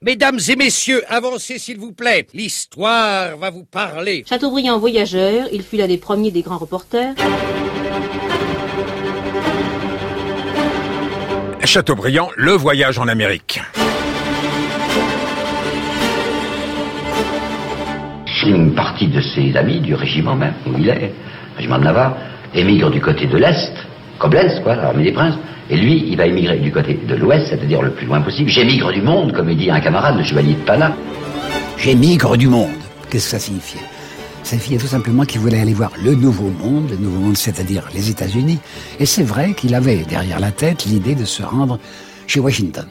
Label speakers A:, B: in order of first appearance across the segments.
A: Mesdames et messieurs, avancez s'il vous plaît. L'histoire va vous parler.
B: Chateaubriand voyageur, il fut l'un des premiers des grands reporters.
C: Chateaubriand, le voyage en Amérique.
D: Une partie de ses amis du régiment même, où il est, régiment de Navarre, émigre du côté de l'Est, Koblenz, quoi, l'armée des princes. Et lui, il va émigrer du côté de l'Ouest, c'est-à-dire le plus loin possible. J'émigre du monde, comme dit un camarade, le chevalier de Pana.
E: J'émigre du monde. Qu'est-ce que ça signifiait Ça signifiait tout simplement qu'il voulait aller voir le nouveau monde, le nouveau monde, c'est-à-dire les États-Unis. Et c'est vrai qu'il avait derrière la tête l'idée de se rendre chez Washington.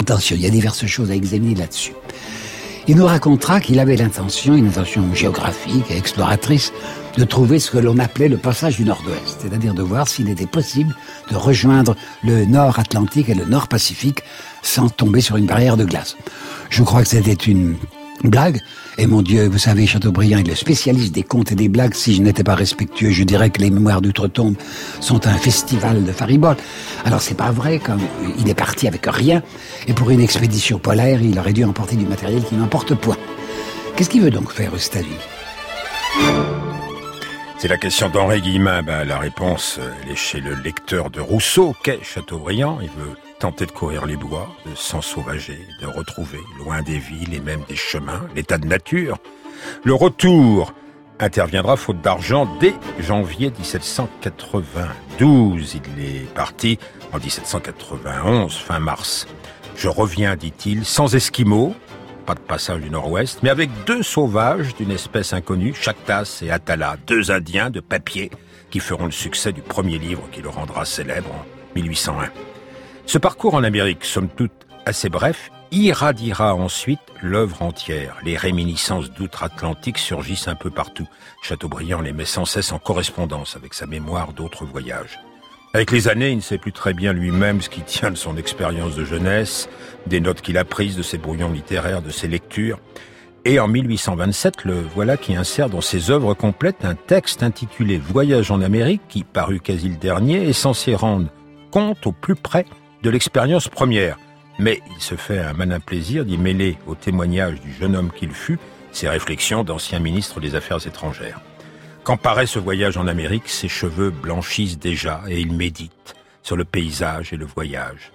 E: Attention, il y a diverses choses à examiner là-dessus. Il nous racontera qu'il avait l'intention, une intention géographique et exploratrice, de trouver ce que l'on appelait le passage du Nord-Ouest, c'est-à-dire de voir s'il était possible de rejoindre le Nord Atlantique et le Nord Pacifique sans tomber sur une barrière de glace. Je crois que c'était une blague, et mon Dieu, vous savez, Chateaubriand est le spécialiste des contes et des blagues. Si je n'étais pas respectueux, je dirais que les mémoires d'outre-tombe sont un festival de faribole. Alors c'est pas vrai, comme il est parti avec rien, et pour une expédition polaire, il aurait dû emporter du matériel qui n'emporte point. Qu'est-ce qu'il veut donc faire, Eustalie
C: c'est la question d'Henri Guillemin. Ben, la réponse, elle est chez le lecteur de Rousseau, qu'est Chateaubriand? Il veut tenter de courir les bois, de s'ensauvager, de retrouver, loin des villes et même des chemins, l'état de nature. Le retour interviendra faute d'argent dès janvier 1792. Il est parti en 1791, fin mars. Je reviens, dit-il, sans esquimaux, pas de passage du nord-ouest, mais avec deux sauvages d'une espèce inconnue, Chactas et Atala, deux indiens de papier qui feront le succès du premier livre qui le rendra célèbre en 1801. Ce parcours en Amérique, somme toute assez bref, irradiera ensuite l'œuvre entière. Les réminiscences d'outre-Atlantique surgissent un peu partout. Chateaubriand les met sans cesse en correspondance avec sa mémoire d'autres voyages. Avec les années, il ne sait plus très bien lui-même ce qui tient de son expérience de jeunesse, des notes qu'il a prises de ses brouillons littéraires, de ses lectures. Et en 1827, le voilà qui insère dans ses œuvres complètes un texte intitulé Voyage en Amérique, qui, paru quasi le dernier, est censé rendre compte au plus près de l'expérience première. Mais il se fait un malin plaisir d'y mêler au témoignage du jeune homme qu'il fut ses réflexions d'ancien ministre des Affaires étrangères. Quand paraît ce voyage en Amérique, ses cheveux blanchissent déjà et il médite sur le paysage et le voyage.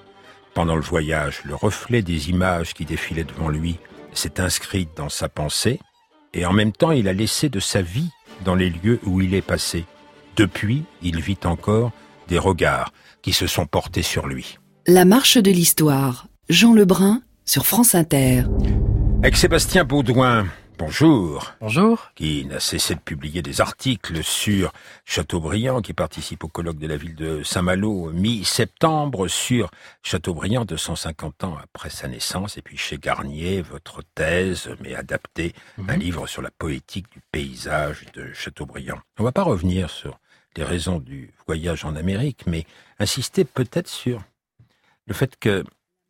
C: Pendant le voyage, le reflet des images qui défilaient devant lui s'est inscrit dans sa pensée et en même temps il a laissé de sa vie dans les lieux où il est passé. Depuis, il vit encore des regards qui se sont portés sur lui.
F: La marche de l'histoire, Jean Lebrun sur France Inter.
C: Avec Sébastien Baudouin, Bonjour.
G: Bonjour.
C: Qui n'a cessé de publier des articles sur Chateaubriand, qui participe au colloque de la ville de Saint-Malo mi-septembre sur Chateaubriand 250 ans après sa naissance, et puis chez Garnier, votre thèse, mais adaptée, un mhm. livre sur la poétique du paysage de Chateaubriand. On ne va pas revenir sur les raisons du voyage en Amérique, mais insister peut-être sur le fait que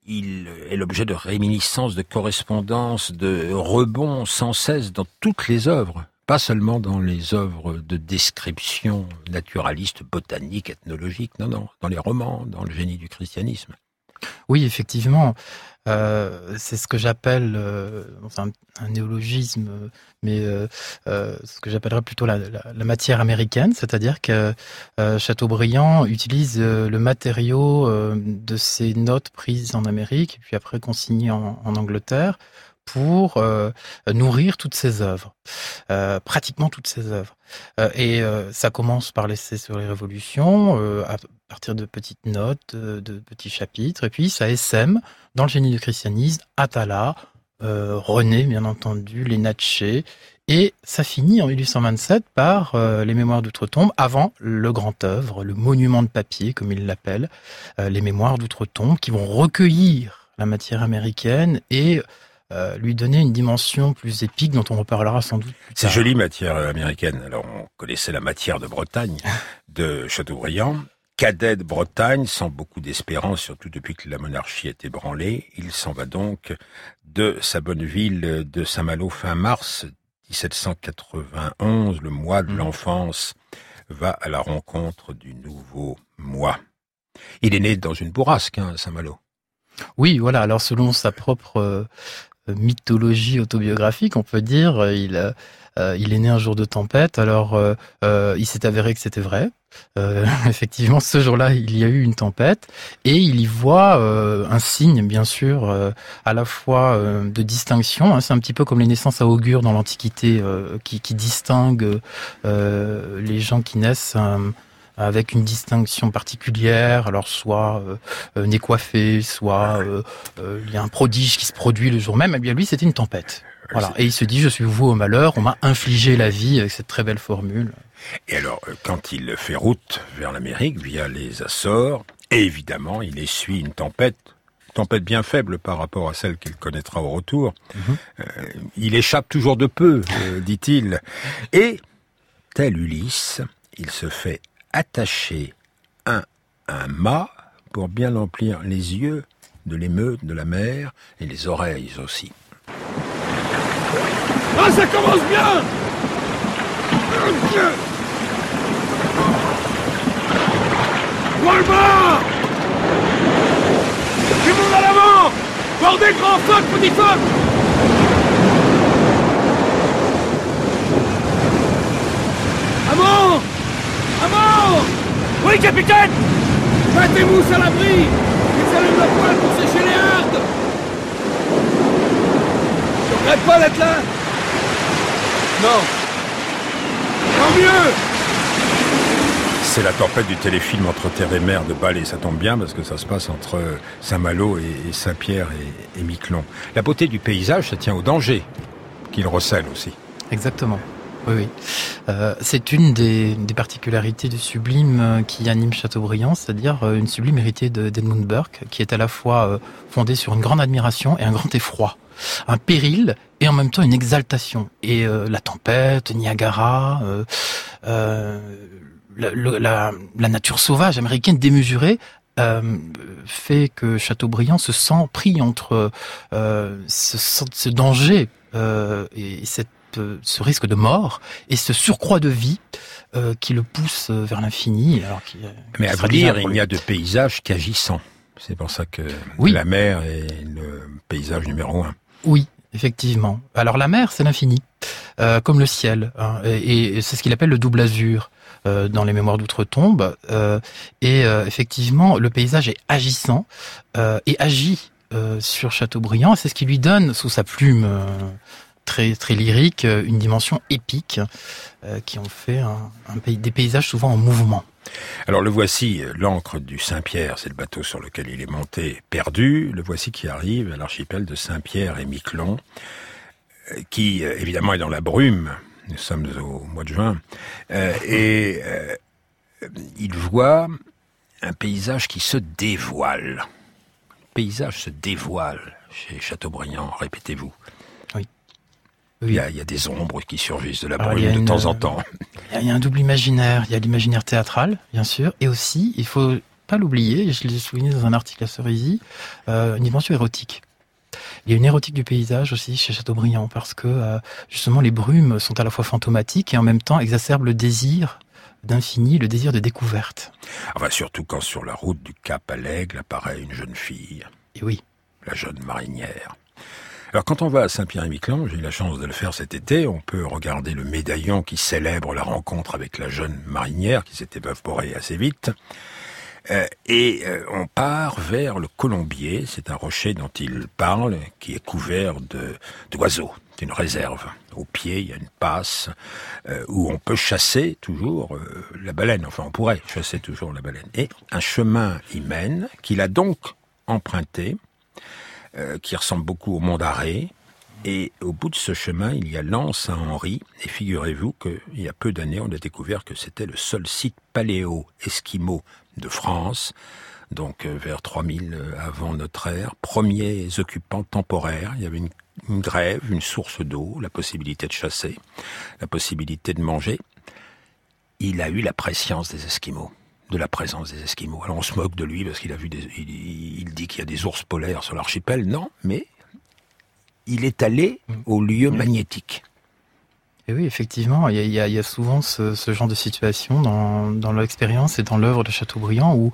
C: il est l'objet de réminiscences, de correspondances, de rebonds sans cesse dans toutes les œuvres, pas seulement dans les œuvres de description naturaliste, botanique, ethnologique, non, non, dans les romans, dans le génie du christianisme.
G: Oui, effectivement. Euh, c'est ce que j'appelle euh, un, néologisme, mais euh, ce que j'appellerais plutôt la, matière américaine, c'est-à-dire que Chateaubriand utilise le matériau de ses notes prises en Amérique, puis après consignées en, Angleterre, pour nourrir toutes ses œuvres, pratiquement toutes ses œuvres. et ça commence par l'essai sur les révolutions, à partir de petites notes, de petits chapitres, et puis ça essaime dans le génie du christianisme, Atala, euh, René, bien entendu, les Natchez, et ça finit en 1827 par euh, les Mémoires d'Outre-Tombe, avant le grand œuvre, le monument de papier, comme il l'appelle, euh, les Mémoires d'Outre-Tombe, qui vont recueillir la matière américaine et lui donner une dimension plus épique dont on reparlera sans doute.
C: C'est joli matière américaine. Alors on connaissait la matière de Bretagne de Chateaubriand cadet de Bretagne, sans beaucoup d'espérance, surtout depuis que la monarchie est ébranlée. Il s'en va donc de sa bonne ville de Saint-Malo fin mars 1791, le mois de mmh. l'enfance, va à la rencontre du nouveau moi. Il est né dans une bourrasque, hein, Saint-Malo.
G: Oui, voilà. Alors selon sa propre euh, mythologie autobiographique, on peut dire, euh, il, euh, il est né un jour de tempête. Alors il s'est avéré que c'était vrai. effectivement, ce jour-là, il y a eu une tempête et il y voit un signe, bien sûr, à la fois de distinction. Hein. C'est un petit peu comme les naissances à augure dans l'Antiquité, qui, qui distinguent les gens qui naissent avec une distinction particulière, alors soit euh, euh nez coiffé, soit euh, euh, il y a un prodige qui se produit le jour même, eh bien lui c'était une tempête. Voilà. Et il se dit, je suis voué au malheur, on m'a infligé la vie avec cette très belle formule.
C: Et alors, quand il fait route vers l'Amérique via les Açores, évidemment, il essuie une tempête, tempête bien faible par rapport à celle qu'il connaîtra au retour. Mhm. il échappe toujours de peu, dit-il. Et, tel Ulysse, il se fait attacher un, un mât pour bien remplir les yeux de l'émeute de la mer et les oreilles aussi.
A: Ah, ça commence bien! Moi le bas! Du monde à l'avant! Bordez grand phoque, petit phoque Amant à mort Oui, capitaine Mettez-vous à l'abri Ils allument la poêle pour sécher les hardes Je regrette pas d'être là Non Tant mieux
C: c'est la tempête du téléfilm entre terre et mer de Bâle et ça tombe bien parce que ça se passe entre Saint-Malo et Saint-Pierre et, et Miquelon. La beauté du paysage, ça tient au danger qu'il recèle aussi.
G: Exactement. Oui, oui. Euh, c'est une des, particularités du sublime euh, qui anime Chateaubriand, c'est-à-dire euh, une sublime héritée d'Edmund Burke, qui est à la fois fondée sur une grande admiration et un grand effroi, un péril et en même temps une exaltation. Et la tempête, Niagara, la, nature sauvage américaine démesurée fait que Chateaubriand se sent pris entre ce, ce, danger et cette ce risque de mort et ce surcroît de vie euh, qui le pousse vers l'infini.
C: Mais à vrai dire, il n'y a de paysage qu'agissant. C'est pour ça que la mer est le paysage numéro un.
G: Oui, effectivement. Alors la mer, c'est l'infini, euh, comme le ciel, hein, et, c'est ce qu'il appelle le double azur euh, dans les mémoires d'outre-tombe. et effectivement, le paysage est agissant et agit sur Chateaubriand. C'est ce qui lui donne, sous sa plume très très lyrique, euh, une dimension épique euh, qui ont fait des paysages souvent en mouvement.
C: Alors le voici, euh, l'ancre du Saint-Pierre, c'est le bateau sur lequel il est monté, perdu. Le voici qui arrive à l'archipel de Saint-Pierre et Miquelon, qui évidemment est dans la brume. Nous sommes au mois de juin. et il voit un paysage qui se dévoile. Le paysage se dévoile chez Chateaubriand, répétez-vous. Il y, a, des ombres qui surgissent de la brume de temps en temps.
G: Il y, a un double imaginaire. Il y a l'imaginaire théâtral, bien sûr, et aussi, il faut pas l'oublier, je l'ai souligné dans un article à Cerisy, euh, une dimension érotique. Il y a une érotique du paysage aussi chez Chateaubriand parce que euh, justement les brumes sont à la fois fantomatiques et en même temps exacerbent le désir d'infini, le désir de découverte.
C: Enfin, surtout quand sur la route du Cap à l'Aigle apparaît une jeune fille.
G: Et oui.
C: La jeune marinière. Alors quand on va à Saint-Pierre-et-Miquelon, j'ai eu la chance de le faire cet été, on peut regarder le médaillon qui célèbre la rencontre avec la jeune marinière qui s'était évaporée assez vite. Euh, et euh, on part vers le Colombier, c'est un rocher dont il parle, qui est couvert d'oiseaux. C'est une réserve. Au pied, il y a une passe euh, où on peut chasser toujours la baleine. Enfin, on pourrait chasser toujours la baleine. Et un chemin y mène, qu'il a donc emprunté euh, qui ressemble beaucoup au Mont d'Arrêt. Et au bout de ce chemin, il y a l'Anse à Henri. Et figurez-vous qu'il y a peu d'années, on a découvert que c'était le seul site paléo-esquimau de France. Donc euh, vers 3000 euh, avant notre ère, premiers occupants temporaires. Il y avait une, une grève, une source d'eau, la possibilité de chasser, la possibilité de manger. Il a eu la préscience des Esquimaux de la présence des Esquimaux. Alors on se moque de lui parce qu'il a vu des, il, dit qu'il y a des ours polaires sur l'archipel. Non, mais il est allé mm. au lieu magnétique.
G: Et oui, effectivement, il y a, il y a souvent ce, ce, genre de situation dans, dans l'expérience et dans l'œuvre de Chateaubriand où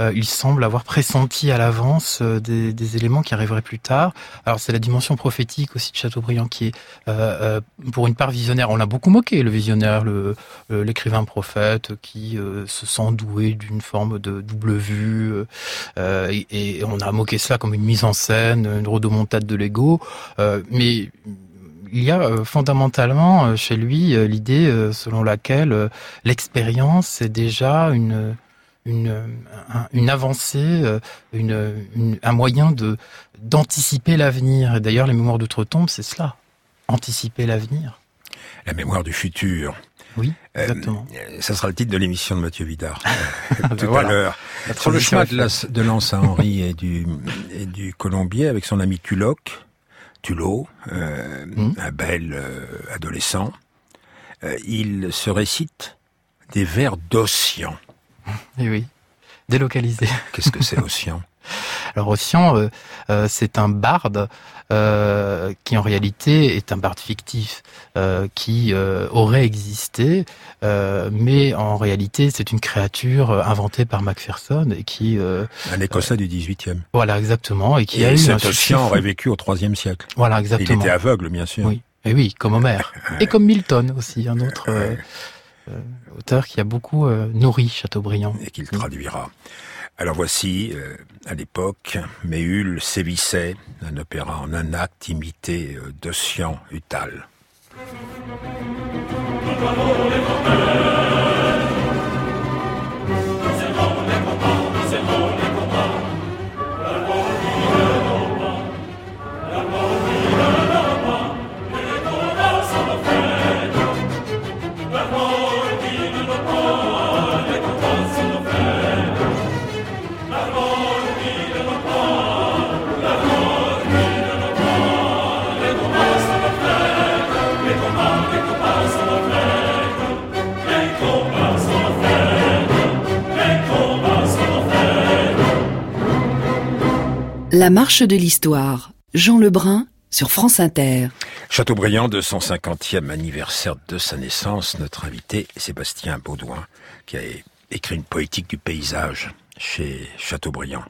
G: euh, il semble avoir pressenti à l'avance euh, des, des, éléments qui arriveraient plus tard. Alors c'est la dimension prophétique aussi de Chateaubriand qui est euh, euh pour une part visionnaire. On l'a beaucoup moqué, le visionnaire, le l'écrivain prophète qui se sent doué d'une forme de double vue. Et, et, on a moqué cela comme une mise en scène, une rodomontade de l'ego. mais il y a euh, fondamentalement euh, chez lui euh, l'idée selon laquelle l'expérience c'est déjà une une, une avancée, une, un moyen de d'anticiper l'avenir. Et d'ailleurs, les mémoires d'outre-tombe, c'est cela, anticiper l'avenir.
C: La mémoire du futur.
G: Oui, exactement.
C: ça sera le titre de l'émission de Mathieu Vidard tout à l'heure. Sur le chemin de, de l'Anse à Henri et du, et du Colombier avec son ami Tuloc, Tulot, euh, hmm. un bel euh, adolescent, euh, il se récite des vers d'Ossian.
G: Eh oui, délocalisé.
C: Qu'est-ce que c'est Ossian?
G: Alors Ossian, c'est un barde euh, qui en réalité est un barde fictif, euh, qui euh, aurait existé, mais en réalité c'est une créature inventée par Macpherson et qui...
C: un Écossais du 18e.
G: Voilà, exactement. Et qui
C: et
G: a eu
C: cet un aurait vécu au 3 siècle.
G: Voilà, exactement.
C: Il était aveugle, bien sûr.
G: Oui, et oui, comme Homère. et comme Milton aussi, un autre... auteur qui a beaucoup nourri Chateaubriand.
C: Et qu'il traduira. Alors voici, euh, à l'époque, Méhul sévissait, un opéra en un acte imité euh, d'Ossian Utal.
F: La marche de l'histoire. Jean Lebrun sur France Inter.
C: Chateaubriand, de son 50e anniversaire de sa naissance, notre invité Sébastien Baudouin, qui a écrit une poétique du paysage chez Chateaubriand.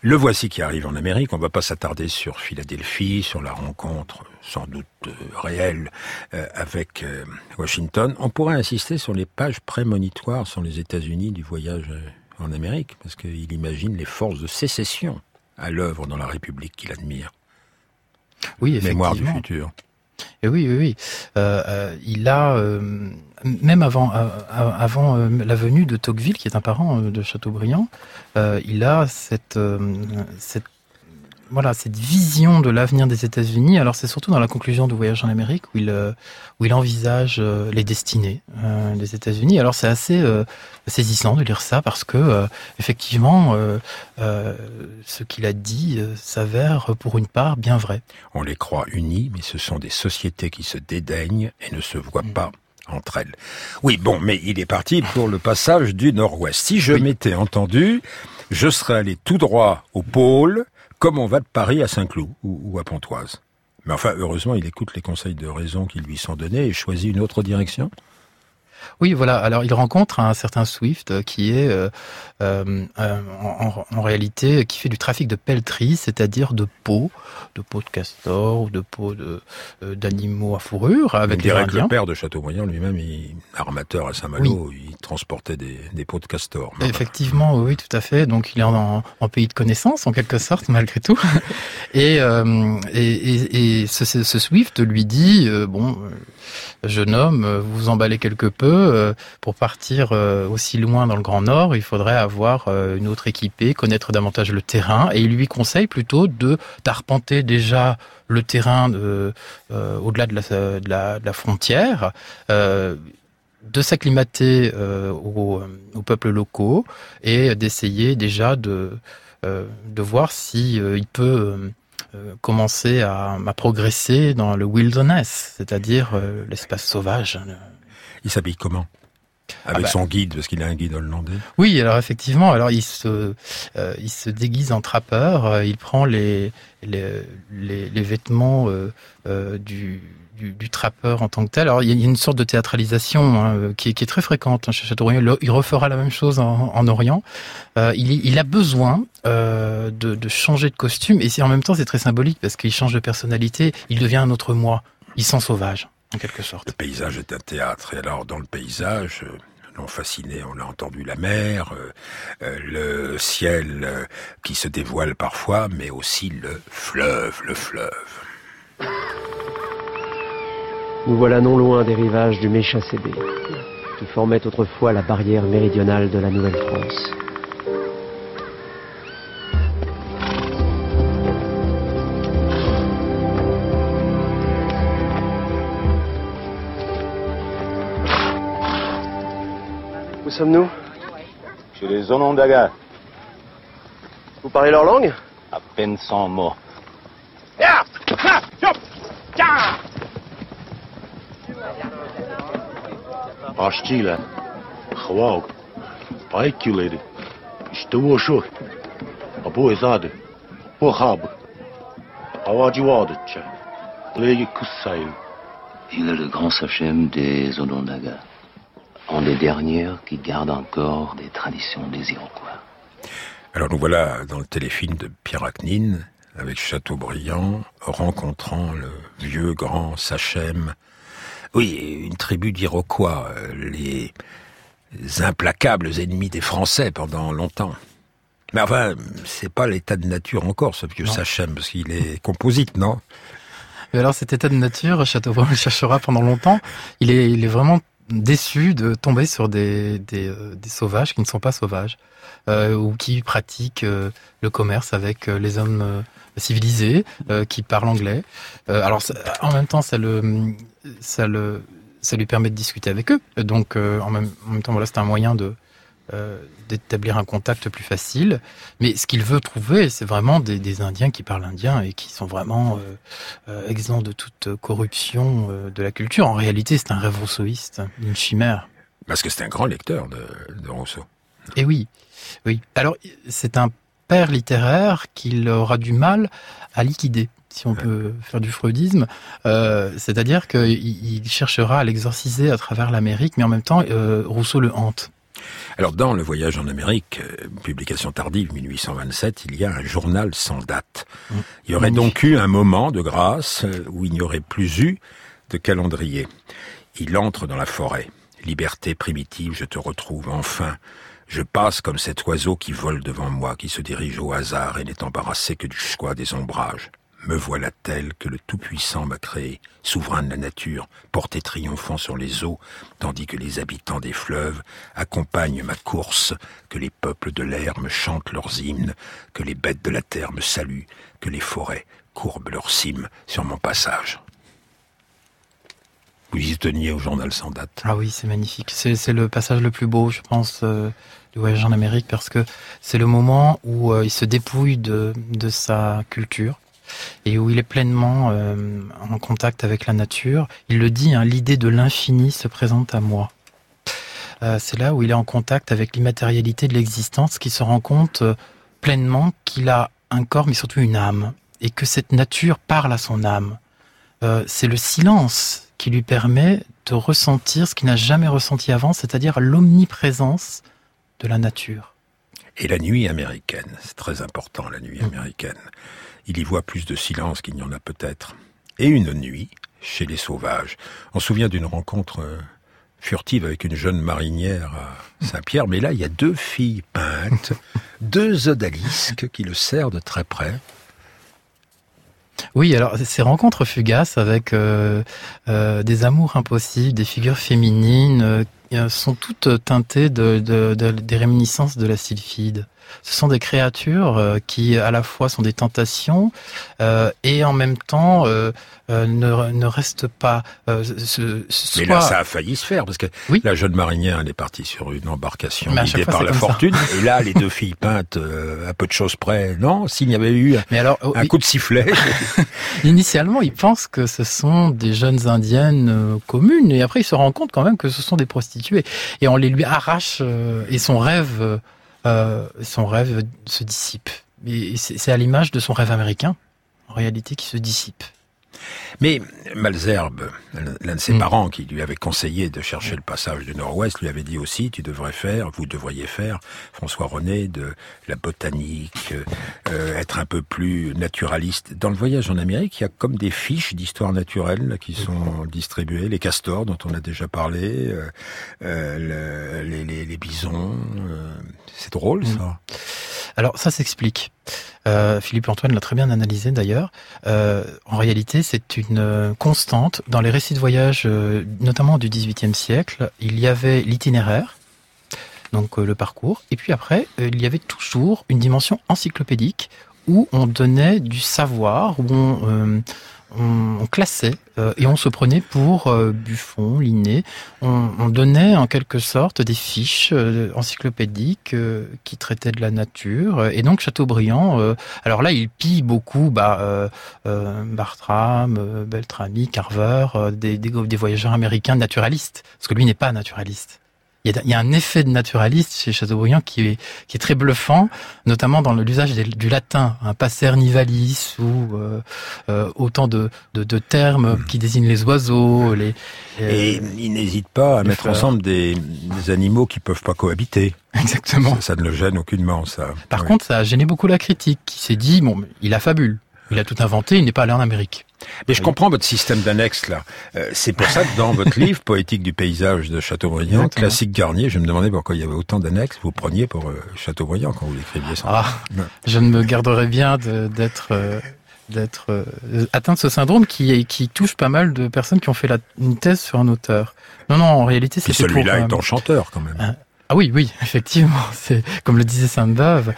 C: Le voici qui arrive en Amérique. On ne va pas s'attarder sur Philadelphie, sur la rencontre sans doute euh, réelle euh, avec euh, Washington. On pourrait insister sur les pages prémonitoires sur les États-Unis du voyage en Amérique, parce qu'il imagine les forces de sécession à l'œuvre dans la République qu'il admire.
G: Oui, effectivement.
C: Mémoire du futur.
G: Et oui, oui, oui. Euh, euh, il a, euh, même avant, avant la venue de Tocqueville, qui est un parent de Chateaubriand, il a cette, cette voilà cette vision de l'avenir des États-Unis. Alors c'est surtout dans la conclusion du voyage en Amérique où il euh, où il envisage euh, les destinées euh, des États-Unis. Alors c'est assez saisissant de lire ça parce que effectivement ce qu'il a dit s'avère pour une part bien vrai.
C: On les croit unis, mais ce sont des sociétés qui se dédaignent et ne se voient mm. pas entre elles. Oui, bon, mais il est parti pour le passage du Nord-Ouest. Si je m'étais entendu, je serais allé tout droit au pôle, comme on va de Paris à Saint-Cloud ou, à Pontoise. Mais enfin, heureusement, il écoute les conseils de raison qui lui sont donnés et choisit une autre direction.
G: Oui, voilà. Alors, il rencontre un certain Swift euh, qui est euh, euh, en, réalité qui fait du trafic de pelleterie, c'est-à-dire de peau, de peau de castor ou de peau de d'animaux à fourrure avec les
C: Indiens. Le père de Châteaubriand lui-même, armateur à Saint-Malo, il transportait des, des peaux de castor.
G: Effectivement, oui, tout à fait. Donc, il est en, en pays de connaissance en quelque sorte, malgré tout. et, et, et, ce, ce, Swift lui dit bon jeune homme, vous vous emballez quelque peu. Euh, pour partir euh, aussi loin dans le Grand Nord, il faudrait avoir une autre équipée, connaître davantage le terrain. Et il lui conseille plutôt de d'arpenter déjà le terrain au-delà de la, frontière. de s'acclimater aux, peuples locaux et d'essayer déjà de, voir si il peut euh, commencer à, progresser dans le wilderness, c'est-à-dire euh, l'espace sauvage.
C: Il s'habille comment avec ah bah. son guide, parce qu'il a un guide hollandais.
G: Oui, alors effectivement, alors il se, euh, il se déguise en trappeur, il prend les, les, les, les vêtements du, du, trappeur en tant que tel. Alors il y a une sorte de théâtralisation hein, qui, est, très fréquente hein, chez Chateaubriand. Il refera la même chose en, Orient. Euh, il, a besoin euh, de, changer de costume et en même temps c'est très symbolique parce qu'il change de personnalité. Il devient un autre moi. Il sent sauvage en quelque sorte.
C: Le paysage est un théâtre et alors dans le paysage l'ont fasciné, on a entendu la mer, le ciel qui se dévoile parfois, mais aussi le fleuve, le fleuve.
H: Nous voilà non loin des rivages du Méchancébé, qui formait autrefois la barrière méridionale de la Nouvelle-France. Où sommes-nous
I: Chez les Onondagas.
H: Vous parlez leur langue
I: À peine sans mots. Hostile. Хвал. Пайкилери. Что шо? Або изады. Похаб. Авадивадыча. Леги.
D: Il est le grand sachem des Onondagas un des derniers qui gardent encore des traditions des Iroquois.
C: Alors nous voilà dans le téléfilm de Pierre Acnine, avec Chateaubriand, rencontrant le vieux grand Sachem oui, une tribu d'Iroquois, les implacables ennemis des Français pendant longtemps. Mais enfin, c'est pas l'état de nature encore, ce vieux Sachem, parce qu'il est composite, non?
G: Mais alors, cet état de nature, Chateaubriand le cherchera pendant longtemps. Il est, il est vraiment déçu de tomber sur des, euh, des sauvages qui ne sont pas sauvages, euh, ou qui pratiquent euh, le commerce avec les hommes civilisés, qui parlent anglais. alors, en même temps, ça le ça le ça lui permet de discuter avec eux. Donc en, même, en, même, temps, voilà, c'est un moyen de euh, d'établir un contact plus facile. Mais ce qu'il veut trouver, c'est vraiment des, des, Indiens qui parlent indien et qui sont vraiment euh, exempts de toute corruption de la culture. En réalité, c'est un rêve rousseauiste, une chimère.
C: Parce que c'est un grand lecteur de, de Rousseau.
G: Et oui, oui. Alors c'est un père littéraire qu'il aura du mal à liquider si on peut faire du freudisme, euh, c'est-à-dire qu'il cherchera à l'exorciser à travers l'Amérique, mais en même temps, euh, Rousseau le hante.
C: Alors dans Le Voyage en Amérique, euh, publication tardive 1827, il y a un journal sans date. Mmh. Il y aurait donc eu un moment de grâce où il n'y aurait plus eu de calendrier. Il entre dans la forêt. Liberté primitive, je te retrouve enfin. Je passe comme cet oiseau qui vole devant moi, qui se dirige au hasard et n'est embarrassé que du choix des ombrages. Me voilà tel que le Tout-Puissant m'a créé, souverain de la nature, porté triomphant sur les eaux, tandis que les habitants des fleuves accompagnent ma course, que les peuples de l'air me chantent leurs hymnes, que les bêtes de la terre me saluent, que les forêts courbent leurs cimes sur mon passage. Vous y teniez au journal sans date.
G: Ah oui, c'est magnifique. C'est le passage le plus beau, je pense, euh, du voyage en Amérique, parce que c'est le moment où euh, il se dépouille de, de sa culture et où il est pleinement euh, en contact avec la nature. Il le dit, hein, l'idée de l'infini se présente à moi. Euh, c'est là où il est en contact avec l'immatérialité de l'existence, qui se rend compte euh, pleinement qu'il a un corps, mais surtout une âme, et que cette nature parle à son âme. c'est le silence qui lui permet de ressentir ce qu'il n'a jamais ressenti avant, c'est-à-dire l'omniprésence de la nature.
C: Et la nuit américaine, c'est très important la nuit mmh. Il y voit plus de silence qu'il n'y en a peut-être. Et une nuit, chez les sauvages, on se souvient d'une rencontre euh, furtive avec une jeune marinière à Saint-Pierre, mais là, il y a deux filles peintes, deux odalisques qui le serrent de très près.
G: Oui, alors ces rencontres fugaces avec euh, euh, des amours impossibles, des figures féminines, sont toutes teintées de, des réminiscences de la sylphide. Ce sont des créatures euh, qui à la fois sont des tentations euh, et en même temps euh, ne, ne restent pas. Ce,
C: Mais là, ça a failli se faire parce que la jeune marinière, elle est partie sur une embarcation guidée par la fortune. Et là, les deux filles peintes, à peu de choses près, non S'il y avait eu Mais alors, un coup de sifflet.
G: Initialement, ils pensent que ce sont des jeunes indiennes communes, et après, ils se rendent compte quand même que ce sont des prostituées. Et on les lui arrache, et son rêve euh, son rêve se dissipe. Et c'est à l'image de son rêve américain, en réalité, qui se dissipe.
C: Mais Malzerbe, l'un de ses
G: Mm.
C: parents qui lui avait conseillé de chercher le passage du Nord-Ouest, lui avait dit aussi, tu devrais faire, vous devriez faire, François René, de la botanique, euh, être un peu plus naturaliste. Dans le voyage en Amérique, il y a comme des fiches d'histoire naturelle qui sont distribuées, les castors dont on a déjà parlé, euh, euh, le- les, les- les bisons. euh, c'est drôle ça.
G: Alors ça s'explique. Euh, Philippe Antoine l'a très bien analysé d'ailleurs. Euh, en réalité, c'est une euh, constante dans les récits de voyage, notamment du XVIIIe siècle. Il y avait l'itinéraire, donc le parcours, et puis après, il y avait toujours une dimension encyclopédique où on donnait du savoir, où on, euh, on, classait euh, et on se prenait pour euh, Buffon, Linné. On, on donnait en quelque sorte des fiches euh, encyclopédiques euh, qui traitaient de la nature. Et donc Chateaubriand, euh, alors là, il pille beaucoup bah, Bartram, Beltrami, Carver, des, des, des voyageurs américains naturalistes, parce que lui n'est pas naturaliste. Il y, a, il y a un effet de naturaliste chez Chateaubriand qui est, qui est très bluffant, notamment dans l'usage du latin, un passer nivalis ou euh, euh, autant de, de, de termes qui désignent les oiseaux, les
C: Et il n'hésite pas à mettre
G: fleurs.
C: ensemble des, des animaux qui peuvent pas cohabiter.
G: Exactement.
C: Ça, ça ne le gêne aucunement, ça.
G: Par
C: Oui.
G: contre, ça a gêné beaucoup la critique, qui s'est dit bon, il a fabule, il a tout inventé, il n'est pas allé en Amérique.
C: Mais je comprends votre système d'annexe là. Euh, c'est pour ça que dans votre livre Poétique du paysage de Chateaubriand, classique Garnier, je me demandais pourquoi il y avait autant d'annexes. Vous preniez pour euh, Chateaubriand quand vous l'écriviez. sans
G: Ah, je ne me garderai bien d'être euh, d'être euh, atteint de ce syndrome qui qui touche pas mal de personnes qui ont fait la, une thèse sur un auteur. Non, non, en réalité, c'est
C: celui-là
G: euh,
C: étant chanteur quand même.
G: Ah, Ah oui, oui, effectivement, c'est comme le disait Sainte-Beuve.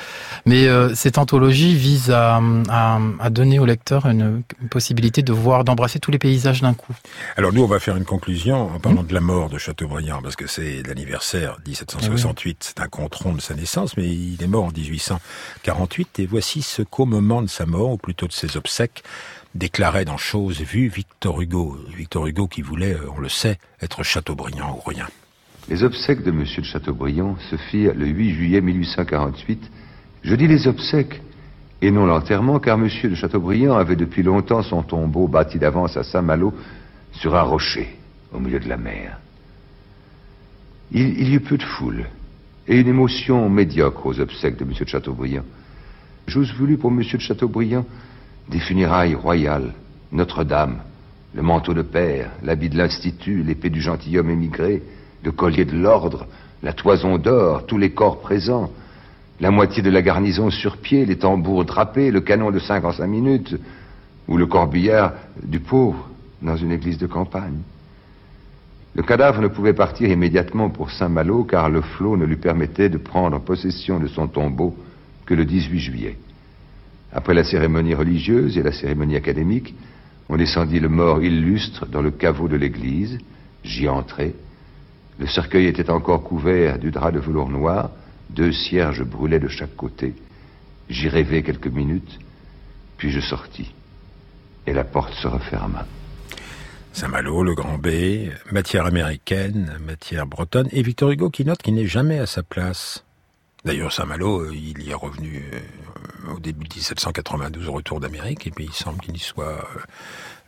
G: Mais euh, cette anthologie vise à, à, à donner au lecteur une, une possibilité de voir, d'embrasser tous les paysages d'un coup.
C: Alors nous, on va faire une conclusion en parlant de la mort de Chateaubriand, parce que c'est l'anniversaire 1768, c'est un compte rond de sa naissance, mais il est mort en 1848, et voici ce qu'au moment de sa mort, ou plutôt de ses obsèques, déclarait dans Choses vues Victor Hugo. Victor Hugo qui voulait, euh, on le sait, être Chateaubriand ou rien.
J: Les obsèques de M. de Chateaubriand se firent le 8 juillet 1848. Je dis les obsèques et non l'enterrement, car M. de Chateaubriand avait depuis longtemps son tombeau bâti d'avance à Saint-Malo sur un rocher au milieu de la mer. Il, y eut peu de foule et une émotion médiocre aux obsèques de M. de Chateaubriand. J'eusse voulu pour M. de Chateaubriand des funérailles royales, Notre-Dame, le manteau de père, l'habit de l'Institut, l'épée du gentilhomme émigré, le collier de l'ordre, la toison d'or, tous les corps présents, la moitié de la garnison sur pied, les tambours drapés, le canon de cinq en cinq minutes, ou le corbillard du pauvre dans une église de campagne. Le cadavre ne pouvait partir immédiatement pour Saint-Malo car le flot ne lui permettait de prendre possession de son tombeau que le 18 juillet. Après la cérémonie religieuse et la cérémonie académique, on descendit le mort illustre dans le caveau de l'église. J'y entrai. Le cercueil était encore couvert du drap de velours noir. Deux cierges brûlaient de chaque côté. J'y rêvai quelques minutes, puis je sortis. Et la porte se referma.
C: Saint-Malo, le Grand B, matière américaine, matière bretonne, et Victor Hugo qui note qu'il n'est jamais à sa place. D'ailleurs, Saint-Malo, euh, il y est revenu euh, au début de 1792 au retour d'Amérique, et puis il semble qu'il n'y soit euh,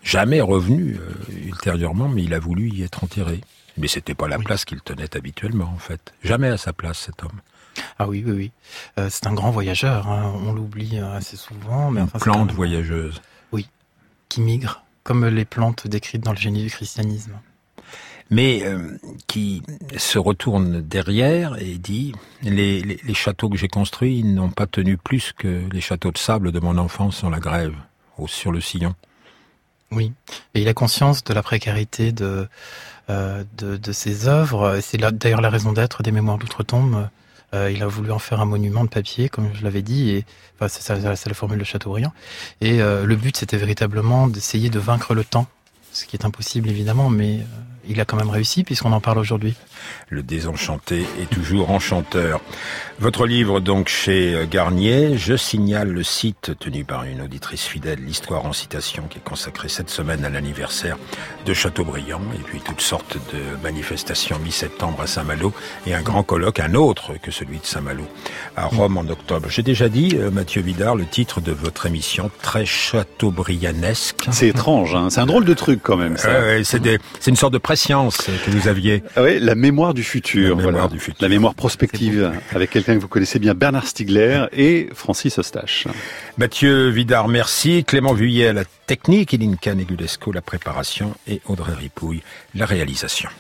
C: jamais revenu ultérieurement, mais il a voulu y être enterré. Mais c'était pas la place qu'il tenait habituellement, en fait. Jamais à sa place, cet homme.
G: Ah oui, oui, oui. Euh, c'est un grand voyageur, hein. on l'oublie euh, assez souvent. Mais
C: Une
G: enfin,
C: plante
G: un-
C: voyageuse.
G: Oui, qui migre, comme les plantes décrites dans le génie du christianisme.
C: mais euh, qui se retourne derrière et dit les, les, les châteaux que j'ai construits n'ont pas tenu plus que les châteaux de sable de mon enfance sur la grève, au, sur le sillon.
G: Oui, et il a conscience de la précarité de, de, de ses œuvres. C'est d'ailleurs la raison d'être des Mémoires d'outre-tombe. Euh, il a voulu en faire un monument de papier, comme je l'avais dit, et enfin, c'est la formule de Chateaubriand. Et euh, le but, c'était véritablement d'essayer de vaincre le temps, ce qui est impossible évidemment, mais euh, il a quand même réussi puisqu'on en parle aujourd'hui.
C: Le désenchanté est toujours enchanteur. Votre livre donc chez Garnier, je signale le site tenu par une auditrice fidèle, l'histoire en citation, qui est consacrée cette semaine à l'anniversaire de Chateaubriand, et puis toutes sortes de manifestations mi-septembre à Saint-Malo, et un grand colloque, un autre que celui de Saint-Malo, à Rome en octobre. J'ai déjà dit, euh, Mathieu Vidard, le titre de votre émission, très chateaubrianesque.
K: C'est étrange, hein c'est un drôle de truc quand même. Ça.
C: Euh, c'est une sorte de que vous aviez.
K: Ah oui, la mémoire du futur.
C: La mémoire du futur.
K: La mémoire prospective, avec quelqu'un que vous connaissez bien, Bernard Stiegler et Francis Eustache.
C: Mathieu Vidard, merci. Clément Vuillet, la technique, Ilinka Negulesco, la préparation et Audrey Ripouille, la réalisation.